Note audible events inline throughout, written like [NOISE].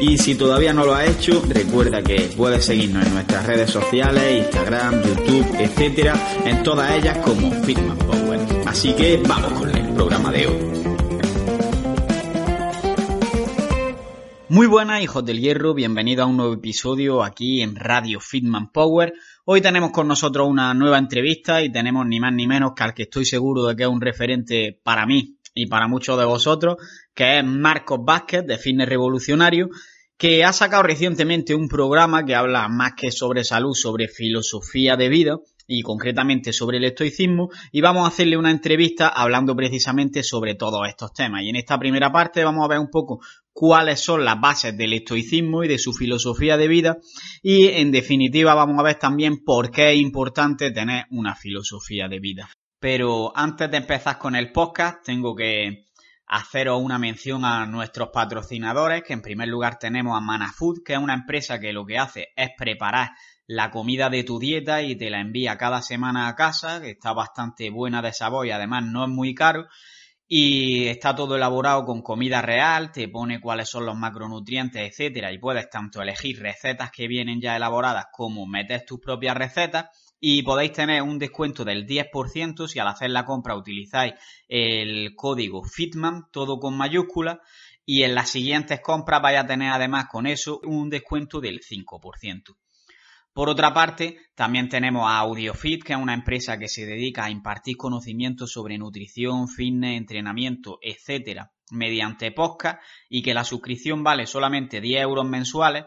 Y si todavía no lo has hecho, recuerda que puedes seguirnos en nuestras redes sociales, Instagram, YouTube, etcétera, en todas ellas como Fitman Power. Así que vamos con el programa de hoy. Muy buenas, hijos del hierro, bienvenidos a un nuevo episodio aquí en Radio Fitman Power. Hoy tenemos con nosotros una nueva entrevista y tenemos ni más ni menos que al que estoy seguro de que es un referente para mí y para muchos de vosotros, que es Marcos Vázquez de Fitness Revolucionario, que ha sacado recientemente un programa que habla más que sobre salud, sobre filosofía de vida y concretamente sobre el estoicismo y vamos a hacerle una entrevista hablando precisamente sobre todos estos temas. Y en esta primera parte vamos a ver un poco cuáles son las bases del estoicismo y de su filosofía de vida y en definitiva vamos a ver también por qué es importante tener una filosofía de vida. Pero antes de empezar con el podcast, tengo que haceros una mención a nuestros patrocinadores, que en primer lugar tenemos a Manafood, que es una empresa que lo que hace es preparar la comida de tu dieta y te la envía cada semana a casa, que está bastante buena de sabor y además no es muy caro. Y está todo elaborado con comida real, te pone cuáles son los macronutrientes, etcétera, y puedes tanto elegir recetas que vienen ya elaboradas como meter tus propias recetas y podéis tener un descuento del 10% si al hacer la compra utilizáis el código FITMAN, todo con mayúscula, y en las siguientes compras vais a tener además con eso un descuento del 5%. Por otra parte, también tenemos a AudioFit, que es una empresa que se dedica a impartir conocimientos sobre nutrición, fitness, entrenamiento, etcétera, mediante podcast y que la suscripción vale solamente 10 euros mensuales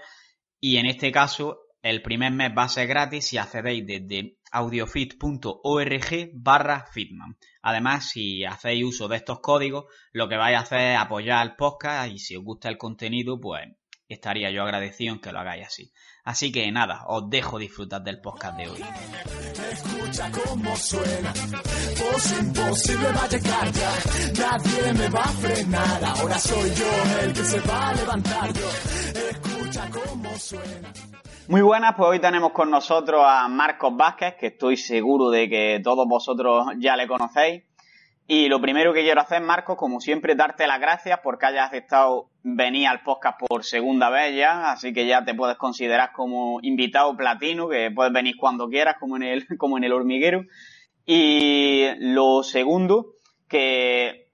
y en este caso el primer mes va a ser gratis si accedéis desde audiofit.org barra fitman. Además, si hacéis uso de estos códigos, lo que vais a hacer es apoyar el podcast y si os gusta el contenido, pues estaría yo agradecido en que lo hagáis así. Así que nada, os dejo disfrutar del podcast de hoy. Escucha cómo suena, imposible va a llegar ya, nadie me va a frenar, ahora soy yo el que se va a levantar yo, escucha suena. Muy buenas, pues hoy tenemos con nosotros a Marcos Vázquez, que estoy seguro de que todos vosotros ya le conocéis. Y lo primero que quiero hacer, Marcos, como siempre, darte las gracias porque hayas aceptado venir al podcast por segunda vez ya, así que ya te puedes considerar como invitado platino, que puedes venir cuando quieras, como en el, [LAUGHS] como en el hormiguero. Y lo segundo, que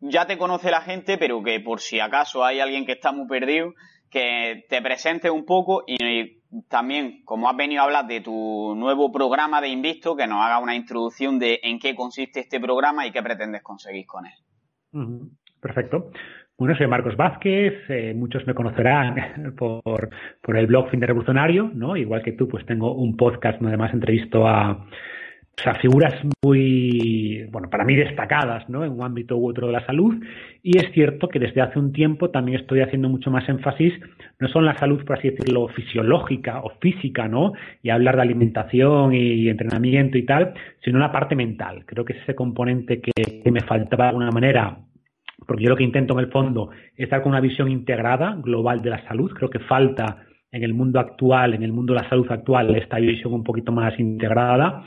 ya te conoce la gente, pero que por si acaso hay alguien que está muy perdido, que te presentes un poco y también, como has venido a hablar de tu nuevo programa de Invisto, que nos haga una introducción de en qué consiste este programa y qué pretendes conseguir con él. Perfecto. Bueno, soy Marcos Vázquez, eh, muchos me conocerán [LAUGHS] por, por el blog Fin de Revolucionario, ¿no? Igual que tú, pues tengo un podcast donde además entrevisto a, o sea, figuras muy, bueno, para mí destacadas, ¿no? En un ámbito u otro de la salud. Y es cierto que desde hace un tiempo también estoy haciendo mucho más énfasis, no solo en la salud, por así decirlo, fisiológica o física, ¿no? Y hablar de alimentación y entrenamiento y tal, sino en la parte mental. Creo que es ese componente que, que me faltaba de alguna manera porque yo lo que intento en el fondo es dar con una visión integrada, global de la salud. Creo que falta en el mundo actual, en el mundo de la salud actual, esta visión un poquito más integrada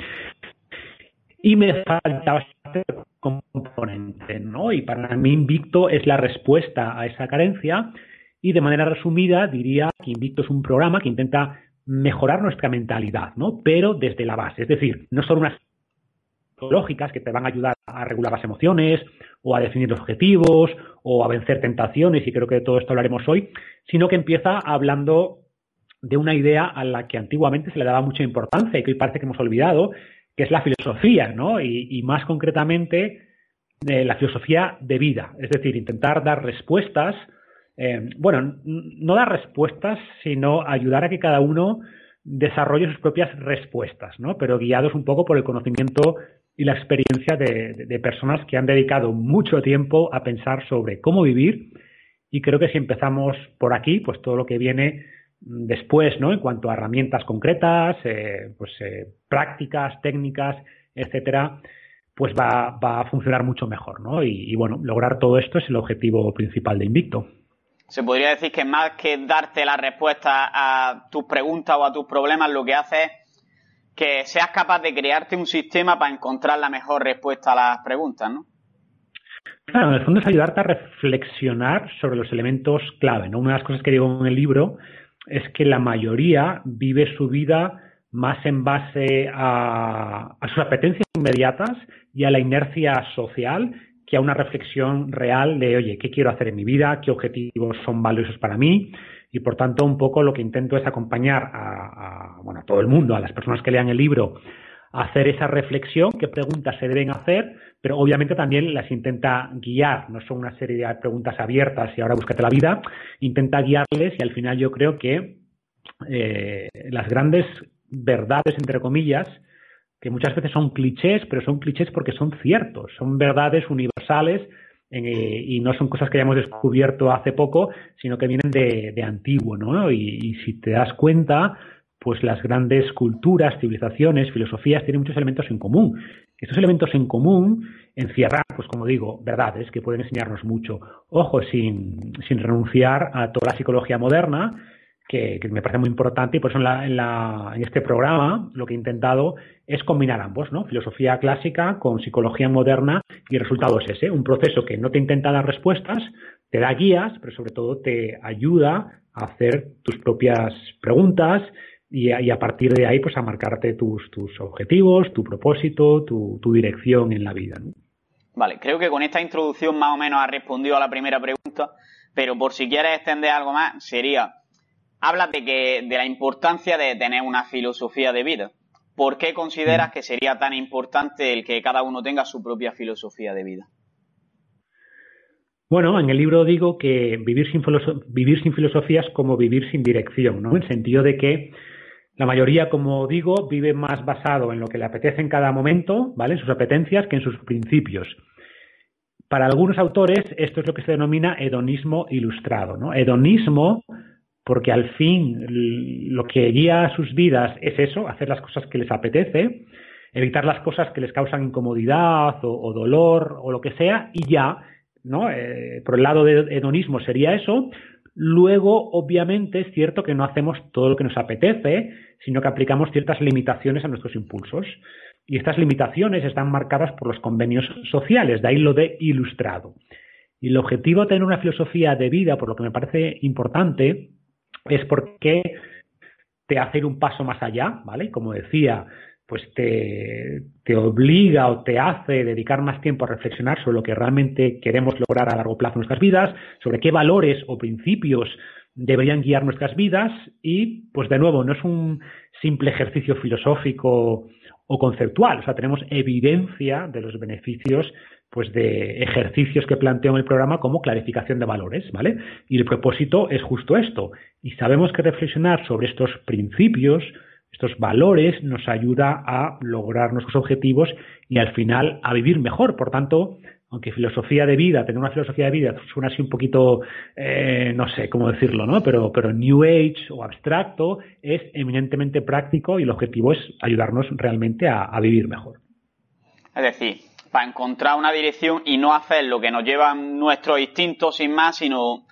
y me faltaba este componente, ¿no? Y para mí Invicto es la respuesta a esa carencia y de manera resumida diría que Invicto es un programa que intenta mejorar nuestra mentalidad, ¿no? Pero desde la base, es decir, no son unas lógicas que te van a ayudar a regular las emociones o a definir objetivos o a vencer tentaciones, y creo que de todo esto hablaremos hoy, sino que empieza hablando de una idea a la que antiguamente se le daba mucha importancia y que hoy parece que hemos olvidado, que es la filosofía, ¿no? Y, más concretamente de la filosofía de vida, es decir, intentar dar respuestas, eh, bueno, no dar respuestas, sino ayudar a que cada uno desarrolle sus propias respuestas, ¿no? Pero guiados un poco por el conocimiento y la experiencia de, personas que han dedicado mucho tiempo a pensar sobre cómo vivir. Y creo que si empezamos por aquí, pues todo lo que viene después, ¿no? En cuanto a herramientas concretas, eh, pues eh, prácticas, técnicas, etcétera, pues va, a funcionar mucho mejor, ¿no? Y, y, bueno, lograr todo esto es el objetivo principal de Invicto. Se podría decir que más que darte la respuesta a tus preguntas o a tus problemas, lo que hace es que seas capaz de crearte un sistema para encontrar la mejor respuesta a las preguntas, ¿no? Claro, en el fondo es ayudarte a reflexionar sobre los elementos clave, ¿no? Una de las cosas que digo en el libro es que la mayoría vive su vida más en base a, sus apetencias inmediatas y a la inercia social que a una reflexión real de, oye, ¿qué quiero hacer en mi vida? ¿Qué objetivos son valiosos para mí? Y por tanto, un poco lo que intento es acompañar a, bueno, a todo el mundo, a las personas que lean el libro, a hacer esa reflexión, qué preguntas se deben hacer, pero obviamente también las intenta guiar, no son una serie de preguntas abiertas y ahora búscate la vida, intenta guiarles y al final yo creo que eh, las grandes verdades, entre comillas, que muchas veces son clichés, pero son clichés porque son ciertos, son verdades universales eh, y no son cosas que hayamos descubierto hace poco, sino que vienen de, antiguo, ¿no? Y, si te das cuenta, pues las grandes culturas, civilizaciones, filosofías tienen muchos elementos en común. Estos elementos en común encierran, pues como digo, verdades que pueden enseñarnos mucho. Ojo, sin, sin renunciar a toda la psicología moderna, que, me parece muy importante y por eso en, en, este programa lo que he intentado es combinar ambos, ¿no? Filosofía clásica con psicología moderna y el resultado es ese, un proceso que no te intenta dar respuestas, te da guías, pero sobre todo te ayuda a hacer tus propias preguntas y, a partir de ahí pues a marcarte tus, tus objetivos, tu propósito, tu, tu dirección en la vida. Vale, creo que con esta introducción más o menos ha respondido a la primera pregunta, pero por si quieres extender algo más, sería hablas de, que, de la importancia de tener una filosofía de vida. ¿Por qué consideras mm. que sería tan importante el que cada uno tenga su propia filosofía de vida? Bueno, en el libro digo que vivir sin, vivir sin filosofía es como vivir sin dirección, ¿no? En el sentido de que la mayoría, como digo, vive más basado en lo que le apetece en cada momento, ¿vale? En sus apetencias que en sus principios. Para algunos autores, esto es lo que se denomina hedonismo ilustrado, ¿no? Hedonismo porque al fin lo que guía a sus vidas es eso, hacer las cosas que les apetece, evitar las cosas que les causan incomodidad o, dolor o lo que sea, y ya, ¿no? Eh, por el lado de hedonismo sería eso. Luego, obviamente, es cierto que no hacemos todo lo que nos apetece, sino que aplicamos ciertas limitaciones a nuestros impulsos. Y estas limitaciones están marcadas por los convenios sociales, de ahí lo de ilustrado. Y el objetivo de tener una filosofía de vida, por lo que me parece importante, es porque te hace ir un paso más allá, ¿vale? Como decía, pues te, te, obliga o te hace dedicar más tiempo a reflexionar sobre lo que realmente queremos lograr a largo plazo en nuestras vidas, sobre qué valores o principios deberían guiar nuestras vidas y, pues de nuevo, no es un simple ejercicio filosófico o conceptual, o sea, tenemos evidencia de los beneficios pues de ejercicios que planteo en el programa como clarificación de valores, ¿vale? Y el propósito es justo esto. Y sabemos que reflexionar sobre estos principios, estos valores, nos ayuda a lograr nuestros objetivos y al final a vivir mejor. Por tanto, aunque filosofía de vida, tener una filosofía de vida suena así un poquito, eh, no sé cómo decirlo, ¿no? Pero, pero New Age o abstracto es eminentemente práctico y el objetivo es ayudarnos realmente a, a vivir mejor. Es decir, para encontrar una dirección y no hacer lo que nos llevan nuestros instintos sin más, sino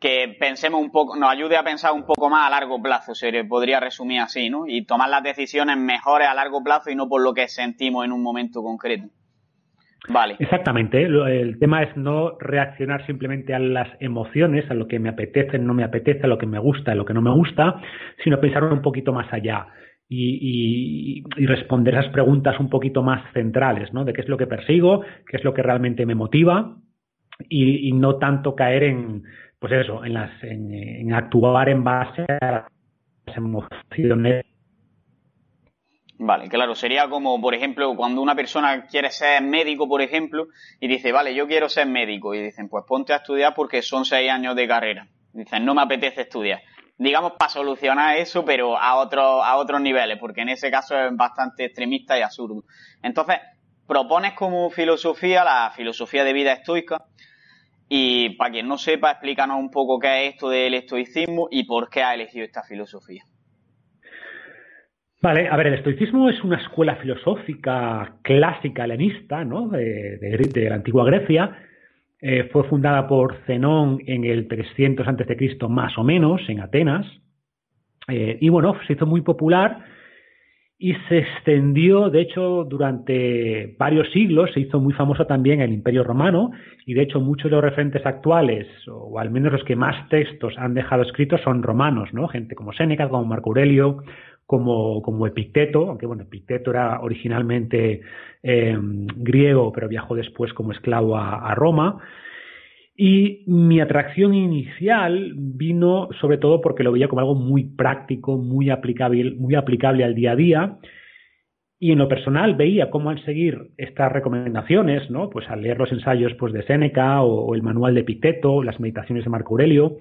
que pensemos un poco, nos ayude a pensar un poco más a largo plazo, se podría resumir así, ¿no? Y tomar las decisiones mejores a largo plazo y no por lo que sentimos en un momento concreto. Vale. Exactamente. El tema es no reaccionar simplemente a las emociones, a lo que me apetece, no me apetece, a lo que me gusta, a lo que no me gusta, sino pensar un poquito más allá. y, responder esas preguntas un poquito más centrales, ¿no? De qué es lo que persigo, qué es lo que realmente me motiva y, no tanto caer en, pues eso, en, las, en, actuar en base a las emociones Vale, claro, sería como, por ejemplo, cuando una persona quiere ser médico, por ejemplo, y dice, vale, yo quiero ser médico, y dicen, pues ponte a estudiar porque son seis años de carrera. Dicen, no me apetece estudiar digamos, para solucionar eso, pero a, otro, a otros niveles, porque en ese caso es bastante extremista y absurdo. Entonces, propones como filosofía la filosofía de vida estoica. Y para quien no sepa, explícanos un poco qué es esto del estoicismo y por qué ha elegido esta filosofía. Vale, a ver, el estoicismo es una escuela filosófica clásica helenista, ¿no? De, de la antigua Grecia, eh, fue fundada por Zenón en el 300 a.C. más o menos, en Atenas. Eh, y bueno, se hizo muy popular y se extendió, de hecho, durante varios siglos, se hizo muy famosa también el Imperio Romano y de hecho muchos de los referentes actuales, o al menos los que más textos han dejado escritos, son romanos, ¿no? Gente como Séneca, como Marco Aurelio, como, como Epicteto, aunque bueno, Epicteto era originalmente eh, griego, pero viajó después como esclavo a, Roma. Y mi atracción inicial vino sobre todo porque lo veía como algo muy práctico, muy aplicable, muy aplicable al día a día. Y en lo personal veía cómo al seguir estas recomendaciones, ¿no? Pues al leer los ensayos pues, de Séneca o, el manual de Epicteto, las meditaciones de Marco Aurelio,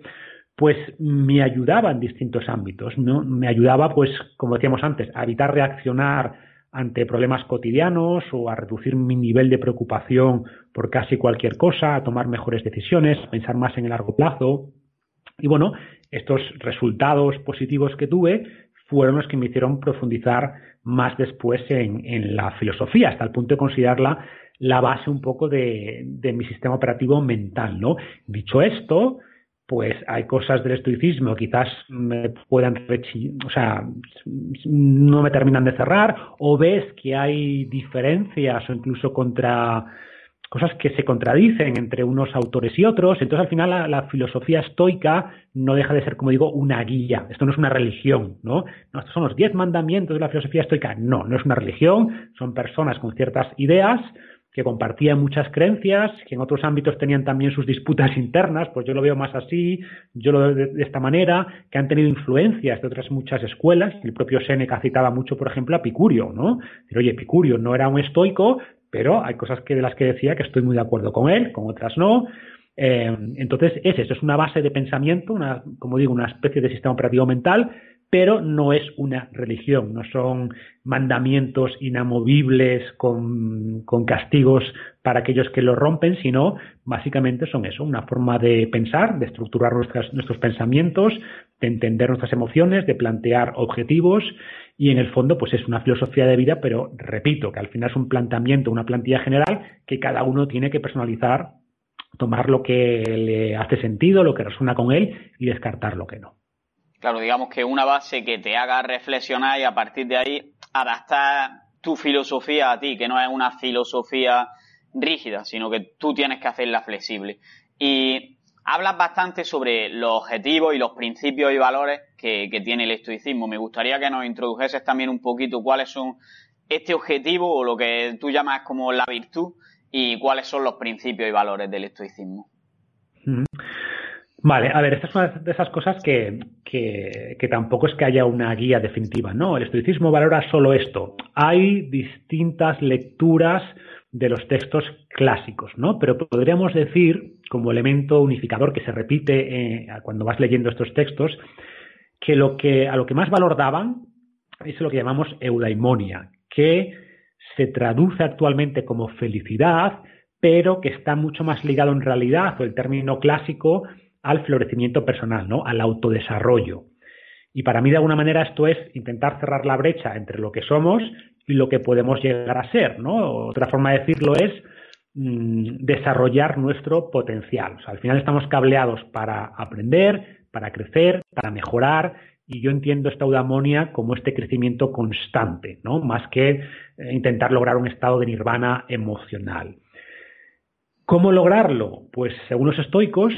pues me ayudaba en distintos ámbitos, ¿no? Me ayudaba, pues, como decíamos antes, a evitar reaccionar ante problemas cotidianos o a reducir mi nivel de preocupación por casi cualquier cosa, a tomar mejores decisiones, a pensar más en el largo plazo. Y bueno, estos resultados positivos que tuve fueron los que me hicieron profundizar más después en, la filosofía, hasta el punto de considerarla la base un poco de, de mi sistema operativo mental, ¿no? Dicho esto, pues hay cosas del estoicismo quizás me puedan, o sea, no me terminan de cerrar, o ves que hay diferencias o incluso contra cosas que se contradicen entre unos autores y otros. Entonces, al final, la, filosofía estoica no deja de ser, como digo, una guía. Esto no es una religión, ¿no? no estos son los diez mandamientos de la filosofía estoica. No, no es una religión. Son personas con ciertas ideas que compartían muchas creencias, que en otros ámbitos tenían también sus disputas [LAUGHS] internas, pues yo lo veo más así, yo lo veo de, esta manera, que han tenido influencias de otras muchas escuelas. El propio Séneca citaba mucho, por ejemplo, a Picurio, ¿no? Pero oye, Picurio no era un estoico, pero hay cosas que de las que decía que estoy muy de acuerdo con él, con otras no. Eh, entonces, es eso, es una base de pensamiento, una, como digo, una especie de sistema operativo mental pero no es una religión, no son mandamientos inamovibles con, castigos para aquellos que lo rompen, sino básicamente son eso, una forma de pensar, de estructurar nuestros pensamientos, de entender nuestras emociones, de plantear objetivos y en el fondo pues es una filosofía de vida, pero repito que al final es un planteamiento, una plantilla general que cada uno tiene que personalizar, tomar lo que le hace sentido, lo que resuena con él y descartar lo que no. Claro, digamos que una base que te haga reflexionar y a partir de ahí adaptar tu filosofía a ti, que no es una filosofía rígida, sino que tú tienes que hacerla flexible. Y hablas bastante sobre los objetivos y los principios y valores que, tiene el estoicismo. Me gustaría que nos introdujeses también un poquito cuáles son este objetivo o lo que tú llamas como la virtud y cuáles son los principios y valores del estoicismo. Vale, a ver, esta es una de esas cosas que, que, tampoco es que haya una guía definitiva, ¿no? El estoicismo valora solo esto. Hay distintas lecturas de los textos clásicos, ¿no? Pero podríamos decir, como elemento unificador que se repite eh, cuando vas leyendo estos textos, que, lo que a lo que más valor daban es lo que llamamos eudaimonia, que se traduce actualmente como felicidad, pero que está mucho más ligado en realidad, o el término clásico, al florecimiento personal, ¿no? Al autodesarrollo. Y para mí, de alguna manera, esto es intentar cerrar la brecha entre lo que somos y lo que podemos llegar a ser, ¿no? Otra forma de decirlo es mm, desarrollar nuestro potencial. al final estamos cableados para aprender, para crecer, para mejorar, y yo entiendo esta eudamonia como este crecimiento constante, ¿no? Más que eh, intentar lograr un estado de nirvana emocional. ¿Cómo lograrlo? Pues según los estoicos,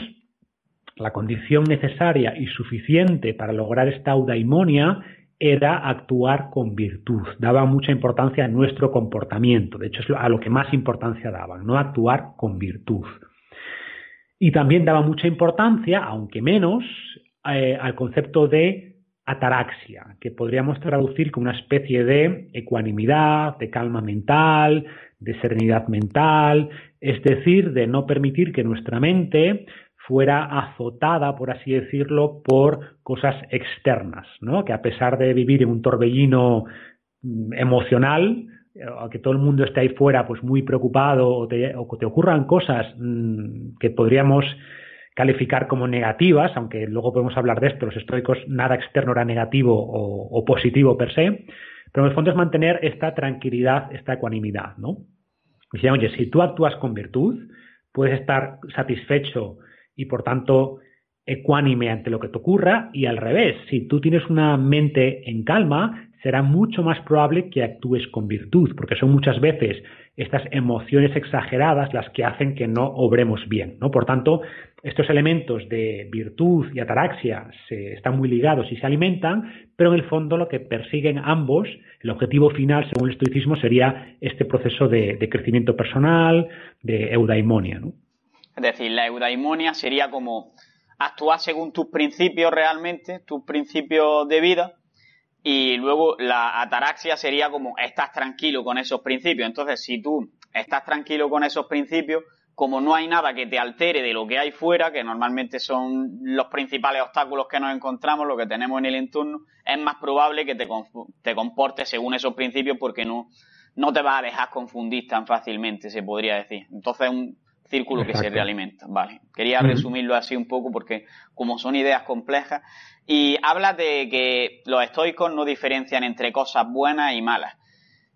la condición necesaria y suficiente para lograr esta eudaimonia era actuar con virtud, daba mucha importancia a nuestro comportamiento, de hecho es a lo que más importancia daban, no actuar con virtud. Y también daba mucha importancia, aunque menos, eh, al concepto de ataraxia, que podríamos traducir como una especie de ecuanimidad, de calma mental, de serenidad mental, es decir, de no permitir que nuestra mente fuera azotada, por así decirlo, por cosas externas, ¿no? Que a pesar de vivir en un torbellino mm, emocional, eh, que todo el mundo esté ahí fuera pues muy preocupado o te, te ocurran cosas mm, que podríamos calificar como negativas, aunque luego podemos hablar de esto, los estoicos nada externo era negativo o, positivo per se, pero en el fondo es mantener esta tranquilidad, esta ecuanimidad, ¿no? Dicen, oye, si tú actúas con virtud, puedes estar satisfecho y por tanto ecuánime ante lo que te ocurra y al revés, si tú tienes una mente en calma, será mucho más probable que actúes con virtud, porque son muchas veces estas emociones exageradas las que hacen que no obremos bien, ¿no? Por tanto, estos elementos de virtud y ataraxia se, están muy ligados y se alimentan, pero en el fondo lo que persiguen ambos, el objetivo final, según el estoicismo, sería este proceso de, de crecimiento personal, de eudaimonia, ¿no? Es decir, la eudaimonia sería como actuar según tus principios realmente, tus principios de vida, y luego la ataraxia sería como estás tranquilo con esos principios. Entonces, si tú estás tranquilo con esos principios, como no hay nada que te altere de lo que hay fuera, que normalmente son los principales obstáculos que nos encontramos, lo que tenemos en el entorno, es más probable que te, te comportes según esos principios porque no, no te vas a dejar confundir tan fácilmente, se podría decir. Entonces, un, círculo que se realimenta. Vale. Quería resumirlo así un poco porque como son ideas complejas y habla de que los estoicos no diferencian entre cosas buenas y malas.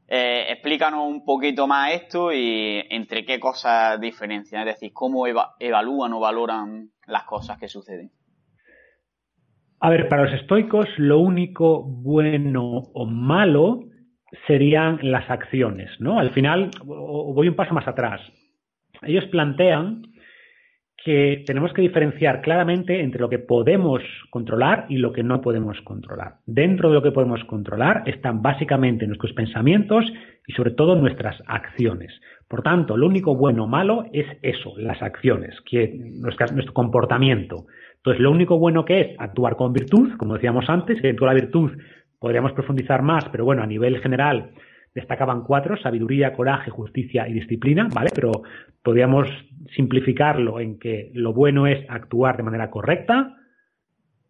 Eh, explícanos un poquito más esto y entre qué cosas diferencian, es decir, cómo evalúan o valoran las cosas que suceden. A ver, para los estoicos lo único bueno o malo serían las acciones, ¿no? Al final, voy un paso más atrás ellos plantean que tenemos que diferenciar claramente entre lo que podemos controlar y lo que no podemos controlar. Dentro de lo que podemos controlar están básicamente nuestros pensamientos y sobre todo nuestras acciones. Por tanto, lo único bueno o malo es eso, las acciones, nuestro comportamiento. Entonces, lo único bueno que es actuar con virtud, como decíamos antes, dentro de la virtud podríamos profundizar más, pero bueno, a nivel general destacaban cuatro, sabiduría, coraje, justicia y disciplina, ¿vale? Pero podríamos simplificarlo en que lo bueno es actuar de manera correcta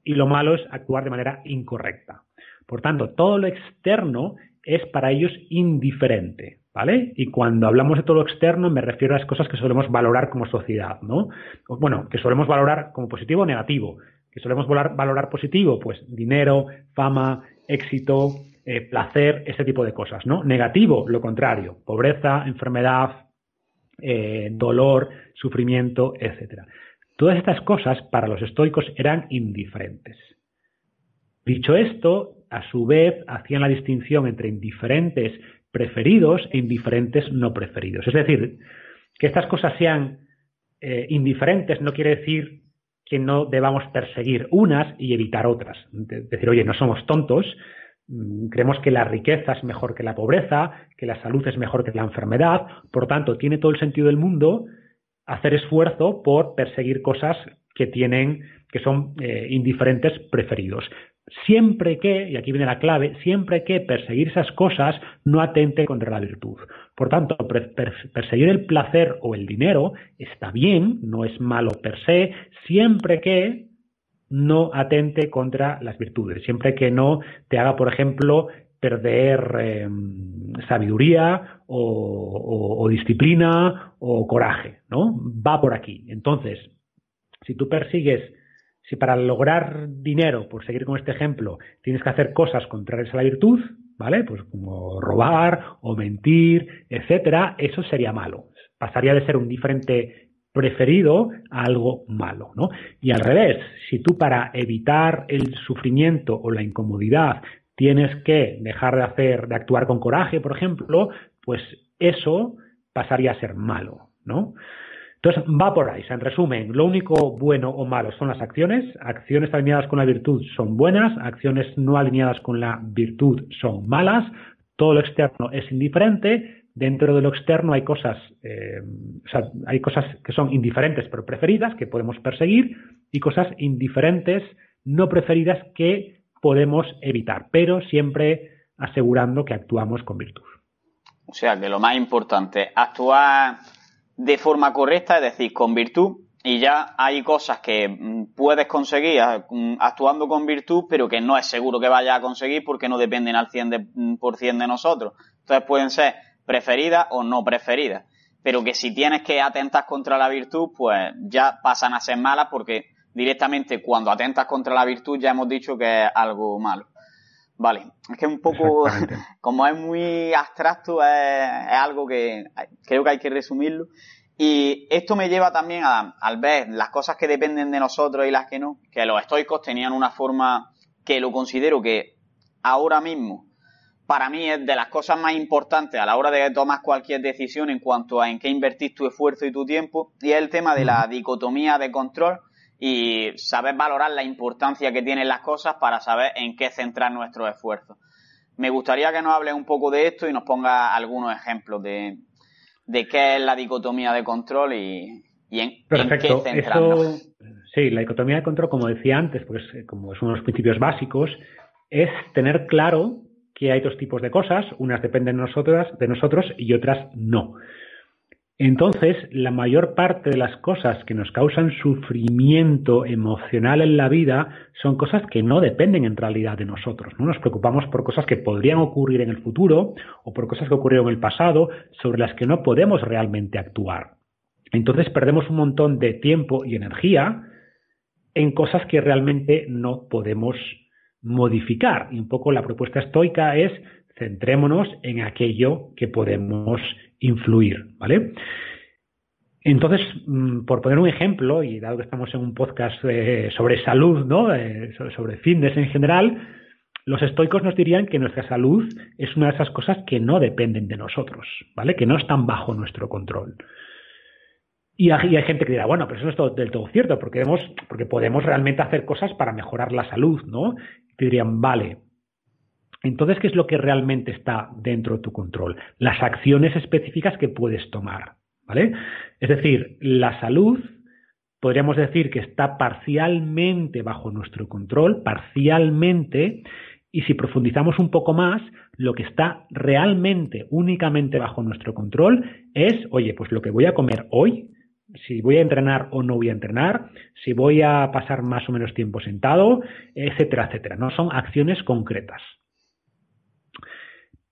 y lo malo es actuar de manera incorrecta. Por tanto, todo lo externo es para ellos indiferente, ¿vale? Y cuando hablamos de todo lo externo me refiero a las cosas que solemos valorar como sociedad, ¿no? Bueno, que solemos valorar como positivo o negativo. Que solemos valorar, valorar positivo, pues dinero, fama, éxito, eh, placer, ese tipo de cosas, ¿no? Negativo, lo contrario, pobreza, enfermedad, eh, dolor, sufrimiento, etcétera. Todas estas cosas para los estoicos eran indiferentes. Dicho esto, a su vez hacían la distinción entre indiferentes preferidos e indiferentes no preferidos. Es decir, que estas cosas sean eh, indiferentes no quiere decir que no debamos perseguir unas y evitar otras. Es decir, oye, no somos tontos, creemos que la riqueza es mejor que la pobreza, que la salud es mejor que la enfermedad, por tanto, tiene todo el sentido del mundo hacer esfuerzo por perseguir cosas que tienen, que son eh, indiferentes preferidos. Siempre que, y aquí viene la clave, siempre que perseguir esas cosas no atente contra la virtud. Por tanto, perseguir el placer o el dinero está bien, no es malo per se, siempre que no atente contra las virtudes, siempre que no te haga, por ejemplo, perder em, sabiduría o, disciplina o coraje, ¿no? Va por aquí. Entonces, si tú persigues, si para lograr dinero, por seguir con este ejemplo, tienes que hacer cosas contrarias a la virtud, ¿vale? Pues como robar o mentir, etcétera, eso sería malo. Pasaría de ser un diferente preferido a algo malo, ¿no? Y al revés, si tú para evitar el sufrimiento o la incomodidad tienes que dejar de hacer, de actuar con coraje, por ejemplo, pues eso pasaría a ser malo, ¿no? Entonces, va por ahí. En resumen, lo único bueno o malo son las acciones. Acciones alineadas con la virtud son buenas, acciones no alineadas con la virtud son malas. Todo lo externo es indiferente. Dentro de lo externo hay cosas, eh, hay cosas que son indiferentes pero preferidas que podemos perseguir y cosas indiferentes no preferidas que podemos evitar, pero siempre asegurando que actuamos con virtud. O sea que lo más importante, actuar de forma correcta, es decir, con virtud, y ya hay cosas que mm, puedes conseguir mm, actuando con virtud, pero que no es seguro que vayas a conseguir porque no dependen al 100% mm, de nosotros. Entonces pueden ser preferidas o no preferidas. Pero que si tienes que atentar contra la virtud, pues ya pasan a ser malas porque directamente cuando atentas contra la virtud ya hemos dicho que es algo malo. Vale, es que un poco, [LAUGHS] como es muy abstracto, es, algo que creo que hay que resumirlo. Y esto me lleva también a, al ver las cosas que dependen de nosotros y las que no, que los estoicos tenían una forma que lo considero que ahora mismo para mí es de las cosas más importantes a la hora de tomar cualquier decisión en cuanto a en qué invertir tu esfuerzo y tu tiempo, y es el tema de la dicotomía de control y saber valorar la importancia que tienen las cosas para saber en qué centrar nuestros esfuerzos. Me gustaría que nos hable un poco de esto y nos ponga algunos ejemplos de, qué es la dicotomía de control y, en, qué centrarnos. sí, la dicotomía de control, como decía antes, pues eh, como es uno de los principios básicos, es tener claro que hay dos tipos de cosas, unas dependen de de nosotros y otras no. Entonces, la mayor parte de las cosas que nos causan sufrimiento emocional en la vida son cosas que no dependen en realidad de nosotros. ¿no? Nos preocupamos por cosas que podrían ocurrir en el futuro o por cosas que ocurrieron en el pasado sobre las que no podemos realmente actuar. Entonces perdemos un montón de tiempo y energía en cosas que realmente no podemos modificar. Y un poco la propuesta estoica es centrémonos en aquello que podemos influir, ¿vale? Entonces, mm, por poner un ejemplo, y dado que estamos en un podcast eh, sobre salud, ¿no? Eh, sobre fitness en general, los estoicos nos dirían que nuestra salud es una de esas cosas que no dependen de nosotros, ¿vale? Que no están bajo nuestro control. Y hay, gente que dirá, bueno, pero eso no es del todo cierto, porque, porque podemos realmente hacer cosas para mejorar la salud, ¿no? Y dirían, vale, entonces, ¿qué es lo que realmente está dentro de tu control? Las acciones específicas que puedes tomar, ¿vale? Es decir, la salud podríamos decir que está parcialmente bajo nuestro control, parcialmente, y si profundizamos un poco más, lo que está realmente, únicamente bajo nuestro control es, oye, pues lo que voy a comer hoy, si voy a entrenar o no voy a entrenar, si voy a pasar más o menos tiempo sentado, etcétera, etcétera. No son acciones concretas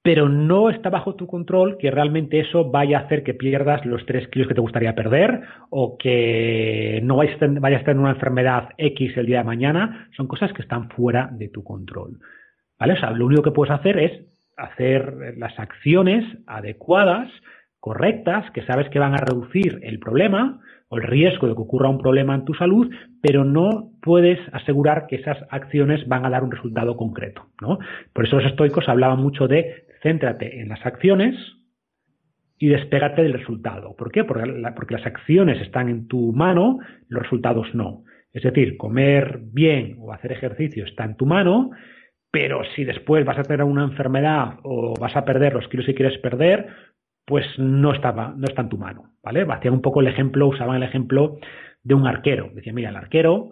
pero no está bajo tu control que realmente eso vaya a hacer que pierdas los 3 kilos que te gustaría perder o que no vayas a, en una enfermedad X el día de mañana. Son cosas que están fuera de tu control. ¿Vale? O sea, lo único que puedes hacer es hacer las acciones adecuadas, correctas, que sabes que van a reducir el problema o el riesgo de que ocurra un problema en tu salud, pero no puedes asegurar que esas acciones van a dar un resultado concreto. ¿no? Por eso los estoicos hablaban mucho de céntrate en las acciones y despégate del resultado. ¿Por qué? Porque, las acciones están en tu mano, los resultados no. Es decir, comer bien o hacer ejercicio está en tu mano, pero si después vas a tener una enfermedad o vas a perder los kilos que quieres perder, pues no estaba, no está en tu mano, ¿vale? Hacían un poco el ejemplo, usaban el ejemplo de un arquero. Decían, mira, el arquero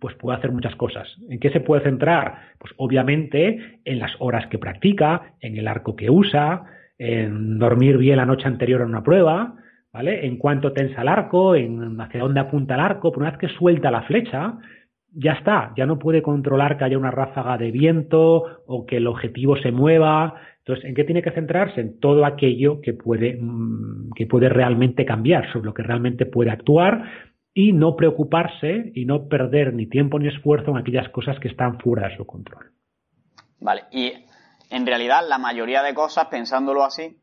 pues puede hacer muchas cosas. ¿En qué se puede centrar? Pues obviamente en las horas que practica, en el arco que usa, en dormir bien la noche anterior a una prueba, ¿vale? En cuánto tensa el arco, en hacia dónde apunta el arco, pero una vez que suelta la flecha, ya está, ya no puede controlar que haya una ráfaga de viento o que el objetivo se mueva. Entonces, ¿en qué tiene que centrarse? En todo aquello que puede, mm, que puede realmente cambiar, sobre lo que realmente puede actuar y no preocuparse y no perder ni tiempo ni esfuerzo en aquellas cosas que están fuera de su control. Vale, y en realidad la mayoría de cosas, pensándolo así,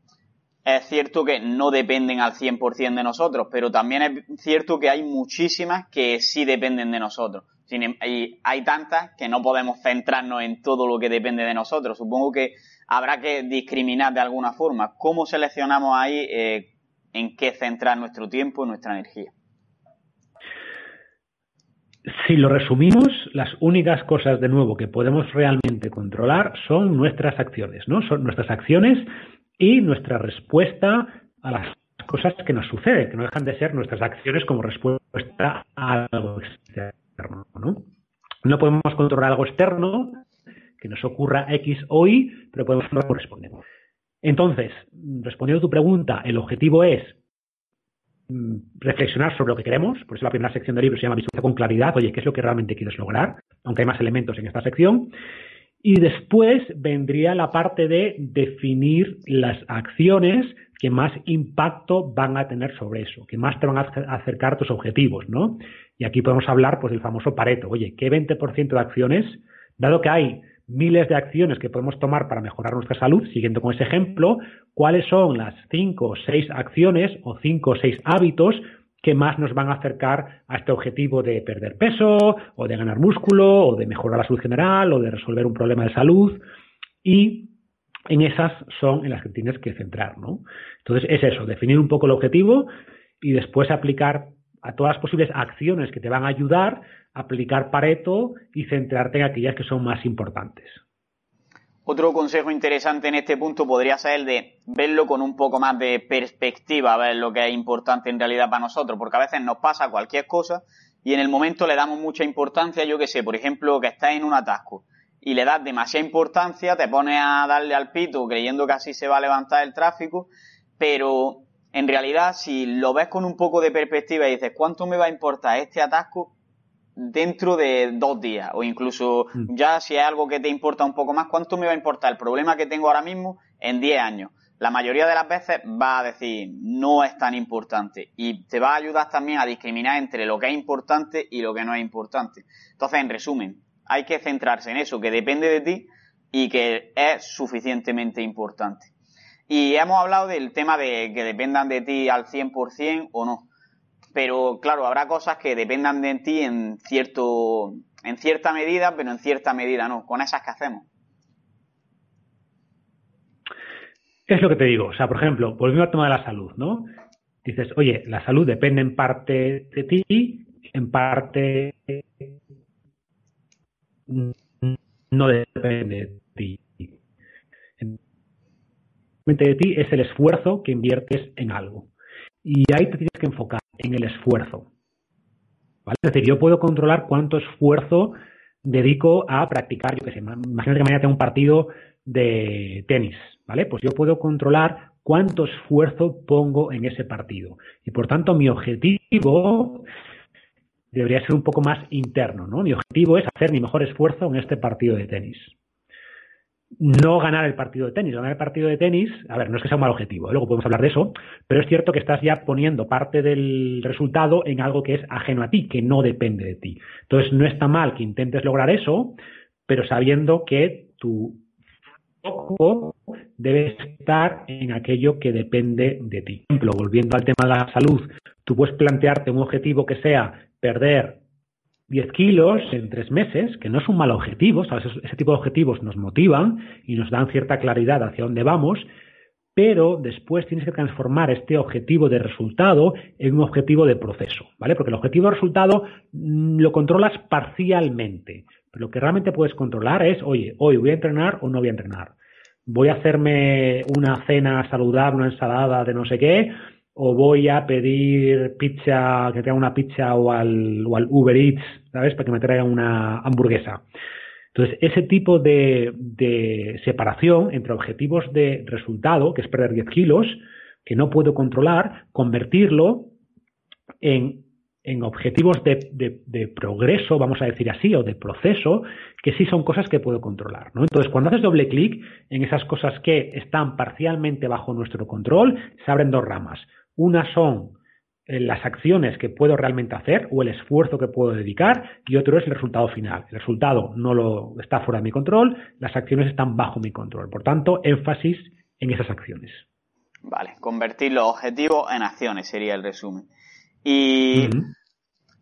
es cierto que no dependen al 100% de nosotros, pero también es cierto que hay muchísimas que sí dependen de nosotros. Em, y hay tantas que no podemos centrarnos en todo lo que depende de nosotros. Supongo que habrá que discriminar de alguna forma. ¿Cómo seleccionamos ahí eh, en qué centrar nuestro tiempo y nuestra energía. Si lo resumimos, las únicas cosas de nuevo que podemos realmente controlar son nuestras acciones, ¿no? Son nuestras acciones y nuestra respuesta a las cosas que nos suceden, que no dejan de ser nuestras acciones como respuesta a algo externo, ¿no? No podemos controlar algo externo que nos ocurra X o Y, pero podemos corresponder. Entonces, respondiendo a tu pregunta, el objetivo es mm, reflexionar sobre lo que queremos, por eso la primera sección del libro se llama Visualiza con claridad, oye, ¿qué es lo que realmente quieres lograr? Aunque hay más elementos en esta sección. Y después vendría la parte de definir las acciones que más impacto van a tener sobre eso, que más te van a acercar tus objetivos, ¿no? Y aquí podemos hablar pues del famoso Pareto. Oye, ¿qué 20% de acciones, dado que hay miles de acciones que podemos tomar para mejorar nuestra salud, siguiendo con ese ejemplo, cuáles son las cinco o seis acciones o cinco o seis hábitos que más nos van a acercar a este objetivo de perder peso o de ganar músculo o de mejorar la salud general o de resolver un problema de salud y en esas son en las que tienes que centrar, ¿no? Entonces es eso, definir un poco el objetivo y después aplicar a todas las posibles acciones que te van a ayudar aplicar Pareto y centrarte en aquellas que son más importantes. Otro consejo interesante en este punto podría ser el de verlo con un poco más de perspectiva, ver lo que es importante en realidad para nosotros, porque a veces nos pasa cualquier cosa y en el momento le damos mucha importancia, yo que sé, por ejemplo, que estás en un atasco y le das demasiada importancia, te pones a darle al pito creyendo que así se va a levantar el tráfico, pero en realidad si lo ves con un poco de perspectiva y dices, ¿cuánto me va a importar este atasco? dentro de dos días o incluso mm. ya si hay algo que te importa un poco más, ¿cuánto me va a importar el problema que tengo ahora mismo en 10 años? La mayoría de las veces va a decir no es tan importante y te va a ayudar también a discriminar entre lo que es importante y lo que no es importante. Entonces, en resumen, hay que centrarse en eso que depende de ti y que es suficientemente importante. Y hemos hablado del tema de que dependan de ti al 100% o no pero claro, habrá cosas que dependan de ti en cierto, en cierta medida, pero en cierta medida no. Con esas que hacemos. Es lo que te digo. O sea, por ejemplo, volviendo al tema de la salud, ¿no? Dices, oye, la salud depende en parte de ti, en parte no depende de ti. De ti es el esfuerzo que inviertes en algo. Y ahí te tienes que enfocar en el esfuerzo. ¿vale? Es decir, yo puedo controlar cuánto esfuerzo dedico a practicar, yo qué sé, imagínate que mañana tengo un partido de tenis, ¿vale? Pues yo puedo controlar cuánto esfuerzo pongo en ese partido. Y por tanto, mi objetivo debería ser un poco más interno, ¿no? Mi objetivo es hacer mi mejor esfuerzo en este partido de tenis no ganar el partido de tenis. Ganar el partido de tenis, a ver, no es que sea un mal objetivo, ¿eh? luego podemos hablar de eso, pero es cierto que estás ya poniendo parte del resultado en algo que es ajeno a ti, que no depende de ti. Entonces, no está mal que intentes lograr eso, pero sabiendo que tu foco debe estar en aquello que depende de ti. Por ejemplo, volviendo al tema de la salud, tú puedes plantearte un objetivo que sea perder 10 kilos en tres meses, que no es un mal objetivo, ese tipo de objetivos nos motivan y nos dan cierta claridad hacia dónde vamos, pero después tienes que transformar este objetivo de resultado en un objetivo de proceso, ¿vale? Porque el objetivo de resultado mm, lo controlas parcialmente, pero lo que realmente puedes controlar es, oye, hoy voy a entrenar o no voy a entrenar. Voy a hacerme una cena saludable, una ensalada de no sé qué, o voy a pedir pizza, que tenga una pizza o al, o al Uber Eats, ¿sabes? Para que me traigan una hamburguesa. Entonces, ese tipo de, de, separación entre objetivos de resultado, que es perder 10 kilos, que no puedo controlar, convertirlo en, en objetivos de, de, de, progreso, vamos a decir así, o de proceso, que sí son cosas que puedo controlar. ¿no? Entonces, cuando haces doble clic en esas cosas que están parcialmente bajo nuestro control, se abren dos ramas. Una son eh, las acciones que puedo realmente hacer o el esfuerzo que puedo dedicar y otro es el resultado final. El resultado no lo está fuera de mi control, las acciones están bajo mi control. Por tanto, énfasis en esas acciones. Vale, convertir los objetivos en acciones sería el resumen. Y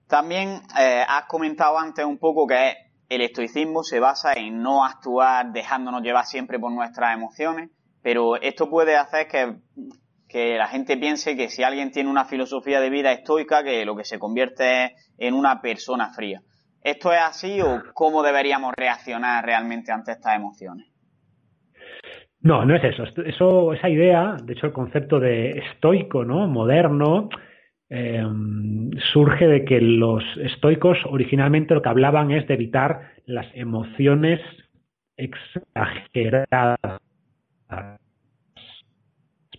también eh, has comentado antes un poco que el estoicismo se basa en no actuar dejándonos llevar siempre por nuestras emociones, pero esto puede hacer que que la gente piense que si alguien tiene una filosofía de vida estoica, que lo que se convierte es en una persona fría. ¿Esto es así o cómo deberíamos reaccionar realmente ante estas emociones? No, no es eso. eso esa idea, de hecho el concepto de estoico, ¿no? moderno, em, surge de que los estoicos originalmente lo que hablaban es de evitar las emociones exageradas,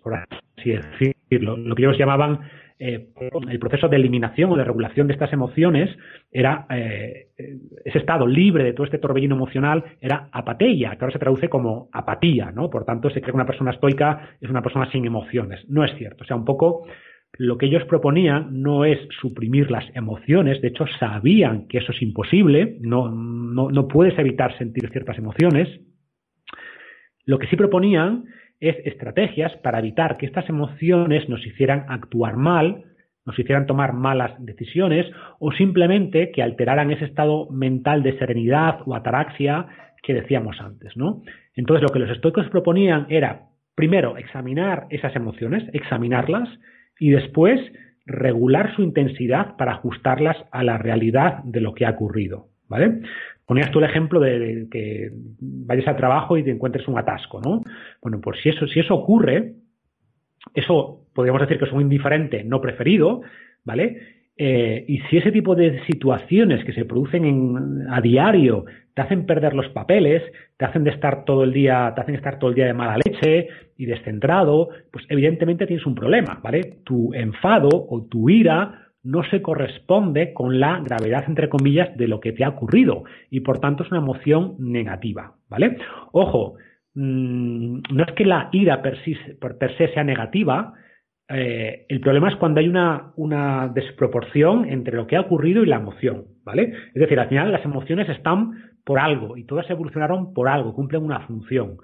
por así decirlo, lo que ellos llamaban eh, el proceso de eliminación o de regulación de estas emociones era eh, ese estado libre de todo este torbellino emocional era apatía, que ahora se traduce como apatía, ¿no? Por tanto, se cree que una persona estoica es una persona sin emociones. No es cierto. O sea, un poco lo que ellos proponían no es suprimir las emociones, de hecho sabían que eso es imposible, no, no, no puedes evitar sentir ciertas emociones. Lo que sí proponían es estrategias para evitar que estas emociones nos hicieran actuar mal, nos hicieran tomar malas decisiones o simplemente que alteraran ese estado mental de serenidad o ataraxia que decíamos antes, ¿no? Entonces lo que los estoicos proponían era primero examinar esas emociones, examinarlas y después regular su intensidad para ajustarlas a la realidad de lo que ha ocurrido, ¿vale? Ponías tú el ejemplo de, que vayas al trabajo y te encuentres un atasco, ¿no? Bueno, pues si eso, si eso ocurre, eso podríamos decir que es un indiferente no preferido, ¿vale? Eh, y si ese tipo de situaciones que se producen a diario te hacen perder los papeles, te hacen de estar todo el día, te hacen estar todo el día de mala leche y descentrado, pues evidentemente tienes un problema, ¿vale? Tu enfado o tu ira no se corresponde con la gravedad, entre comillas, de lo que te ha ocurrido y por tanto es una emoción negativa, ¿vale? Ojo, mm, no es que la ira per, se sea negativa, eh, el problema es cuando hay una, una, desproporción entre lo que ha ocurrido y la emoción, ¿vale? Es decir, al final las emociones están por algo y todas evolucionaron por algo, cumplen una función.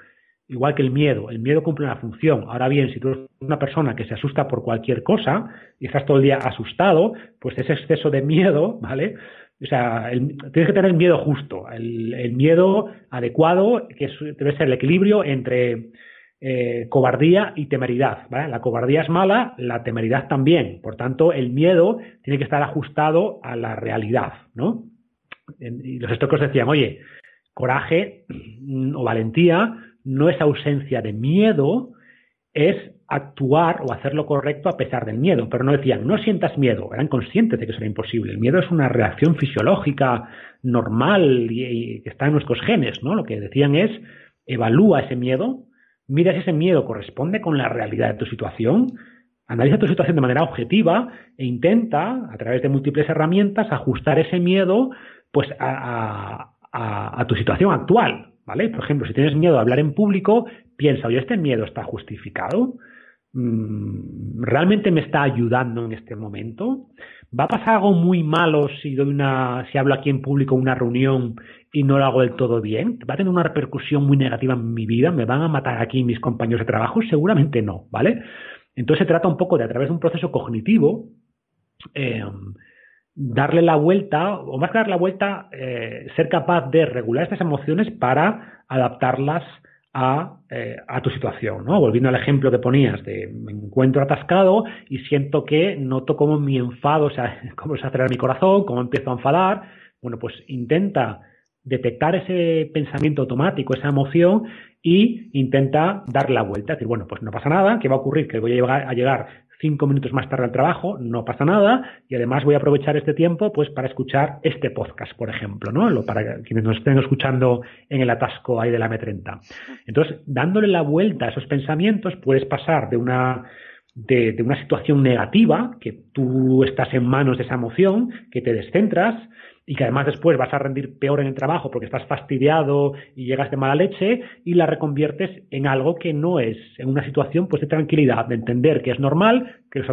Igual que el miedo, el miedo cumple una función. Ahora bien, si tú eres una persona que se asusta por cualquier cosa y estás todo el día asustado, pues ese exceso de miedo, [LAUGHS] ¿vale? O sea, tienes que tener el miedo justo, el, miedo adecuado, que debe ser el equilibrio entre eh, cobardía y temeridad. ¿vale? La cobardía es mala, la temeridad también. Por tanto, el miedo tiene que estar ajustado a la realidad, ¿no? Y los estocos decían, oye, coraje mm, o valentía no es ausencia de miedo, es actuar o hacer lo correcto a pesar del miedo. Pero no decían, no sientas miedo, eran conscientes de que eso era imposible. El miedo es una reacción fisiológica normal y, que está en nuestros genes, ¿no? Lo que decían es, evalúa ese miedo, mira si ese miedo corresponde con la realidad de tu situación, analiza tu situación de manera objetiva e intenta, a través de múltiples herramientas, ajustar ese miedo pues a tu situación actual, ¿vale? Por ejemplo, si tienes miedo a hablar en público, piensa, oye, ¿este miedo está justificado? Mm, ¿Realmente me está ayudando en este momento? ¿Va a pasar algo muy malo si doy una, si hablo aquí en público una reunión y no lo hago del todo bien? ¿Va a tener una repercusión muy negativa en mi vida? ¿Me van a matar aquí mis compañeros de trabajo? Seguramente no, ¿vale? Entonces se trata un poco de a través de un proceso cognitivo, eh, darle la vuelta, o más que dar la vuelta, eh, ser capaz de regular estas emociones para adaptarlas a, eh, a, tu situación, ¿no? Volviendo al ejemplo que ponías de me encuentro atascado y siento que noto como mi enfado, o sea, [LAUGHS] cómo se acelera mi corazón, cómo empiezo a enfadar, bueno, pues intenta detectar ese pensamiento automático, esa emoción y intenta darle la vuelta, decir, bueno, pues no pasa nada, ¿qué va a ocurrir? Que voy a llegar, a llegar cinco minutos más tarde al trabajo, no pasa nada, y además voy a aprovechar este tiempo pues para escuchar este podcast, por ejemplo, ¿no? Lo, para quienes nos estén escuchando en el atasco ahí de la M30. Entonces, dándole la vuelta a esos pensamientos, puedes pasar de una de, de, una situación negativa, que tú estás en manos de esa emoción, que te descentras, y que además después vas a rendir peor en el trabajo porque estás fastidiado y llegas de mala leche y la reconviertes en algo que no es, en una situación pues de tranquilidad, de entender que es normal, que los,